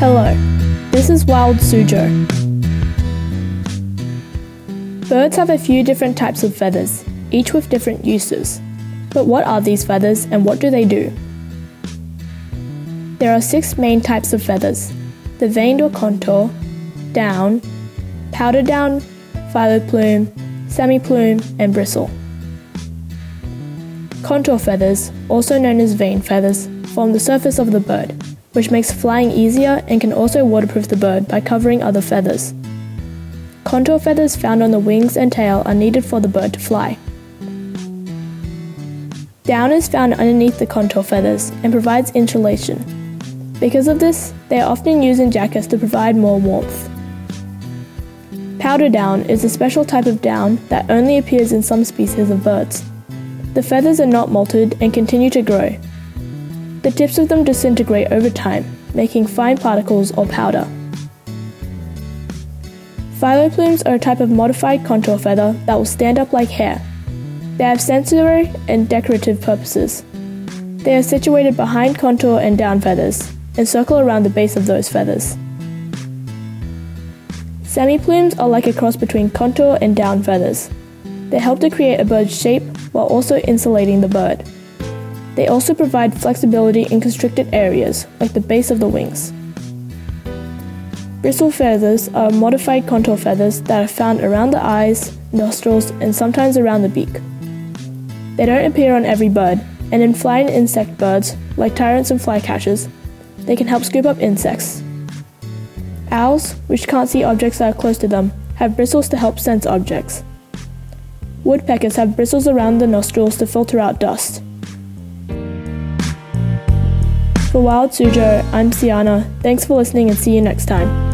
Hello, this is Wild Suzhou. Birds have a few different types of feathers, each with different uses. But what are these feathers and what do they do? There are six main types of feathers the vaned or contour, down, powder down, filoplume, semiplume, and bristle. Contour feathers, also known as vane feathers, form the surface of the bird, which makes flying easier and can also waterproof the bird by covering other feathers. Contour feathers found on the wings and tail are needed for the bird to fly. Down is found underneath the contour feathers and provides insulation. Because of this, they are often used in jackets to provide more warmth. Powder down is a special type of down that only appears in some species of birds. The feathers are not molted and continue to grow, the tips of them disintegrate over time, making fine particles or powder. Filoplumes are a type of modified contour feather that will stand up like hair. They have sensory and decorative purposes. They are situated behind contour and down feathers and circle around the base of those feathers. Semiplumes are like a cross between contour and down feathers. They help to create a bird's shape while also insulating the bird. They also provide flexibility in constricted areas, like the base of the wings. Bristle feathers are modified contour feathers that are found around the eyes, nostrils, and sometimes around the beak. They don't appear on every bird, and in flying insect birds, like tyrants and flycatchers, they can help scoop up insects. Owls, which can't see objects that are close to them, have bristles to help sense objects. Woodpeckers have bristles around the nostrils to filter out dust. For Wild Suzhou, I'm Siana. Thanks for listening and see you next time.